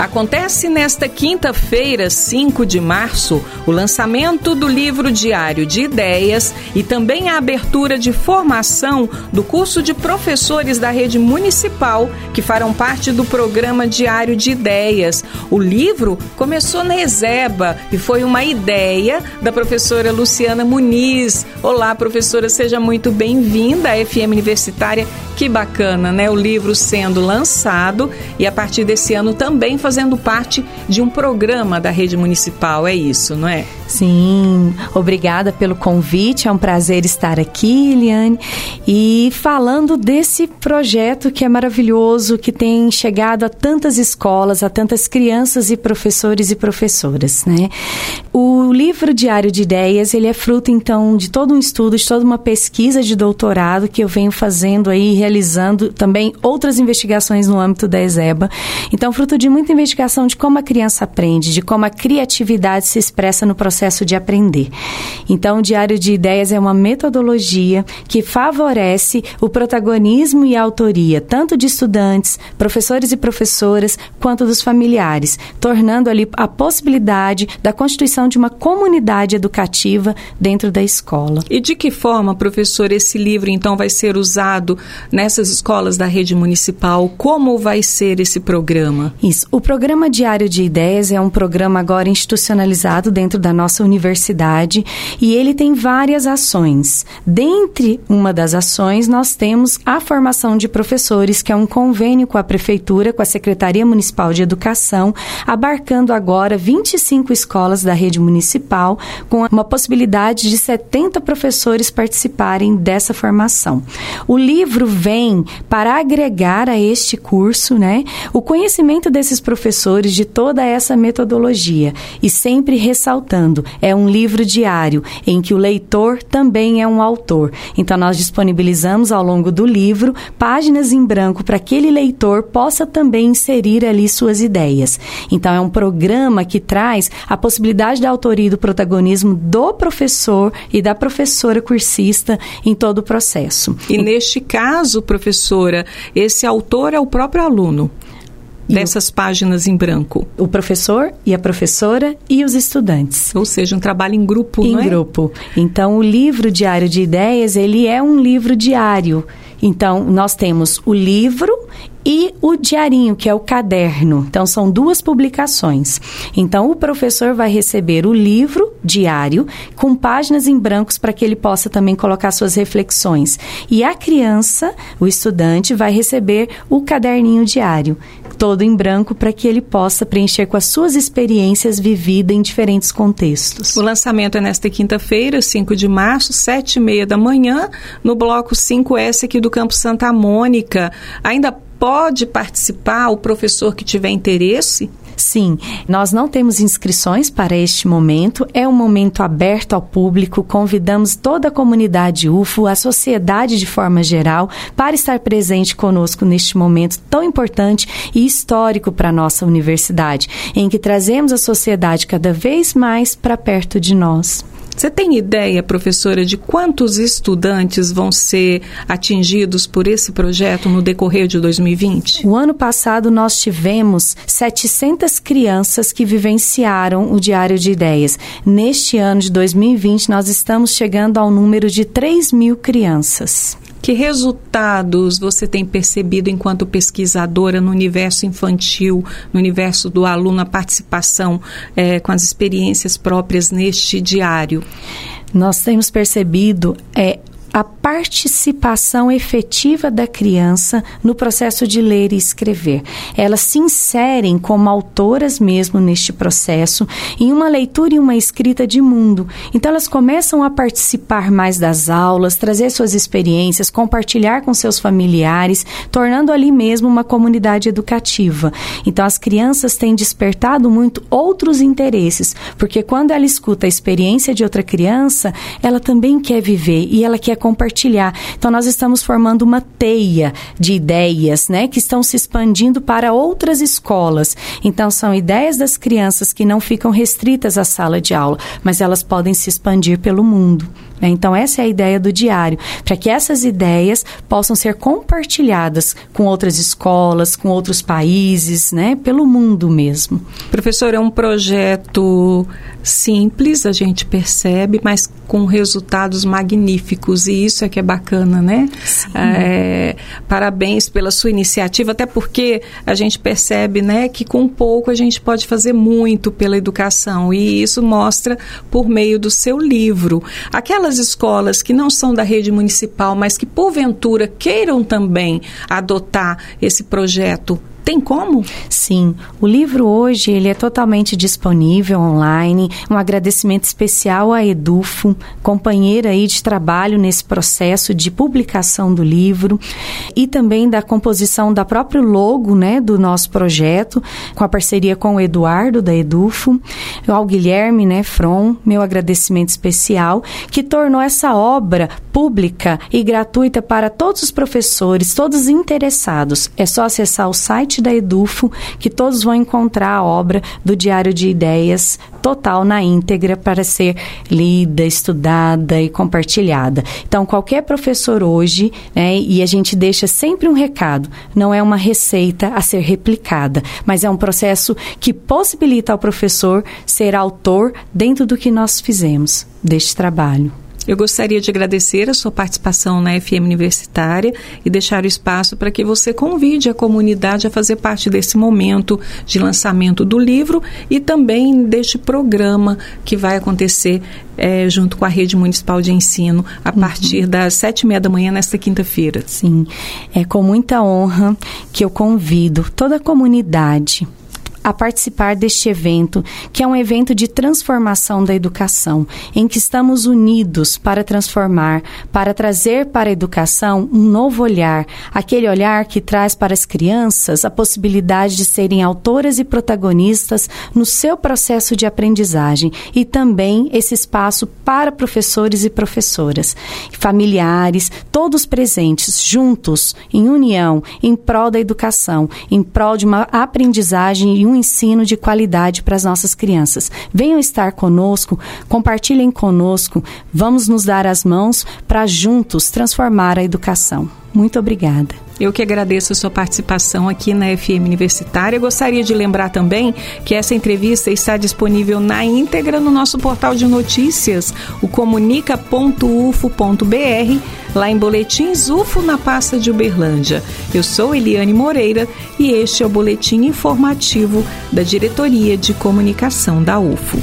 Acontece nesta quinta-feira, 5 de março, o lançamento do livro Diário de Ideias e também a abertura de formação do curso de professores da rede municipal que farão parte do programa Diário de Ideias. O livro começou na Ezeba e foi uma ideia da professora Luciana Muniz. Olá, professora, seja muito bem-vinda à FM Universitária. Que bacana, né? O livro sendo lançado e a partir desse ano também fazendo fazendo parte de um programa da rede municipal, é isso, não é? Sim, obrigada pelo convite, é um prazer estar aqui, Eliane, e falando desse projeto que é maravilhoso, que tem chegado a tantas escolas, a tantas crianças e professores e professoras, né? O livro Diário de Ideias, ele é fruto, então, de todo um estudo, de toda uma pesquisa de doutorado que eu venho fazendo aí, realizando também outras investigações no âmbito da ESEBA. Então, fruto de muita investigação de como a criança aprende, de como a criatividade se expressa no processo de aprender. Então, o Diário de Ideias é uma metodologia que favorece o protagonismo e a autoria, tanto de estudantes, professores e professoras, quanto dos familiares, tornando ali a possibilidade da constituição de uma comunidade educativa dentro da escola. E de que forma, professor, esse livro então vai ser usado nessas escolas da rede municipal? Como vai ser esse programa? Isso. O programa Diário de Ideias é um programa agora institucionalizado dentro da nossa universidade e ele tem várias ações. Dentre uma das ações, nós temos a formação de professores, que é um convênio com a prefeitura, com a Secretaria Municipal de Educação, abarcando agora 25 escolas da rede municipal, com uma possibilidade de 70 professores participarem dessa formação. O livro vem para agregar a este curso, né, o conhecimento desses professores de toda essa metodologia e sempre ressaltando, é um livro diário em que o leitor também é um autor. Então nós disponibilizamos ao longo do livro páginas em branco para que aquele leitor possa também inserir ali suas ideias. Então é um programa que traz a possibilidade da autoria e do protagonismo do professor e da professora cursista em todo o processo. E neste caso, professora, esse autor é o próprio aluno dessas páginas em branco? O professor e a professora e os estudantes. Ou seja, um trabalho em grupo, em não é? Em grupo. Então, o livro Diário de Ideias, ele é um livro diário. Então, nós temos o livro e o diarinho, que é o caderno. Então, são duas publicações. Então, o professor vai receber o livro diário com páginas em brancos para que ele possa também colocar suas reflexões. E a criança, o estudante, vai receber o caderninho diário todo em branco para que ele possa preencher com as suas experiências vividas em diferentes contextos. O lançamento é nesta quinta-feira, 5 de março, sete e meia da manhã, no bloco 5S aqui do Campo Santa Mônica. Ainda pode participar o professor que tiver interesse? Sim, nós não temos inscrições para este momento, é um momento aberto ao público. Convidamos toda a comunidade UFO, a sociedade de forma geral, para estar presente conosco neste momento tão importante e histórico para a nossa universidade, em que trazemos a sociedade cada vez mais para perto de nós. Você tem ideia, professora, de quantos estudantes vão ser atingidos por esse projeto no decorrer de 2020? O ano passado nós tivemos 700 crianças que vivenciaram o Diário de Ideias. Neste ano de 2020 nós estamos chegando ao número de 3 mil crianças. Que resultados você tem percebido enquanto pesquisadora no universo infantil, no universo do aluno, a participação é, com as experiências próprias neste diário? Nós temos percebido é, a participação efetiva da criança no processo de ler e escrever. Elas se inserem como autoras mesmo neste processo, em uma leitura e uma escrita de mundo. Então, elas começam a participar mais das aulas, trazer suas experiências, compartilhar com seus familiares, tornando ali mesmo uma comunidade educativa. Então, as crianças têm despertado muito outros interesses, porque quando ela escuta a experiência de outra criança, ela também quer viver e ela quer compartilhar. Então nós estamos formando uma teia de ideias, né, que estão se expandindo para outras escolas. Então são ideias das crianças que não ficam restritas à sala de aula, mas elas podem se expandir pelo mundo. Né? Então, essa é a ideia do diário, para que essas ideias possam ser compartilhadas com outras escolas, com outros países, né? pelo mundo mesmo. Professor, é um projeto simples, a gente percebe, mas com resultados magníficos e isso é que é bacana, né? É, parabéns pela sua iniciativa, até porque a gente percebe, né, que com pouco a gente pode fazer muito pela educação e isso mostra por meio do seu livro. Aquelas escolas que não são da rede municipal, mas que porventura queiram também adotar esse projeto tem como? Sim, o livro hoje ele é totalmente disponível online. Um agradecimento especial à Edufo, companheira aí de trabalho nesse processo de publicação do livro e também da composição da próprio logo, né, do nosso projeto, com a parceria com o Eduardo da Edufo, ao Guilherme, né, From, meu agradecimento especial, que tornou essa obra pública e gratuita para todos os professores, todos interessados. É só acessar o site site da Edufo que todos vão encontrar a obra do Diário de Ideias total na íntegra para ser lida, estudada e compartilhada. Então, qualquer professor hoje, né, e a gente deixa sempre um recado, não é uma receita a ser replicada, mas é um processo que possibilita ao professor ser autor dentro do que nós fizemos deste trabalho. Eu gostaria de agradecer a sua participação na FM Universitária e deixar o espaço para que você convide a comunidade a fazer parte desse momento de lançamento do livro e também deste programa que vai acontecer é, junto com a Rede Municipal de Ensino a uhum. partir das sete e meia da manhã nesta quinta-feira. Sim, é com muita honra que eu convido toda a comunidade a participar deste evento, que é um evento de transformação da educação, em que estamos unidos para transformar, para trazer para a educação um novo olhar, aquele olhar que traz para as crianças a possibilidade de serem autoras e protagonistas no seu processo de aprendizagem e também esse espaço para professores e professoras, familiares, todos presentes, juntos, em união, em prol da educação, em prol de uma aprendizagem e um ensino de qualidade para as nossas crianças. Venham estar conosco, compartilhem conosco, vamos nos dar as mãos para juntos transformar a educação. Muito obrigada. Eu que agradeço a sua participação aqui na FM Universitária. Gostaria de lembrar também que essa entrevista está disponível na íntegra no nosso portal de notícias, o comunica.ufo.br, lá em Boletins UFO na pasta de Uberlândia. Eu sou Eliane Moreira e este é o boletim informativo da Diretoria de Comunicação da UFO.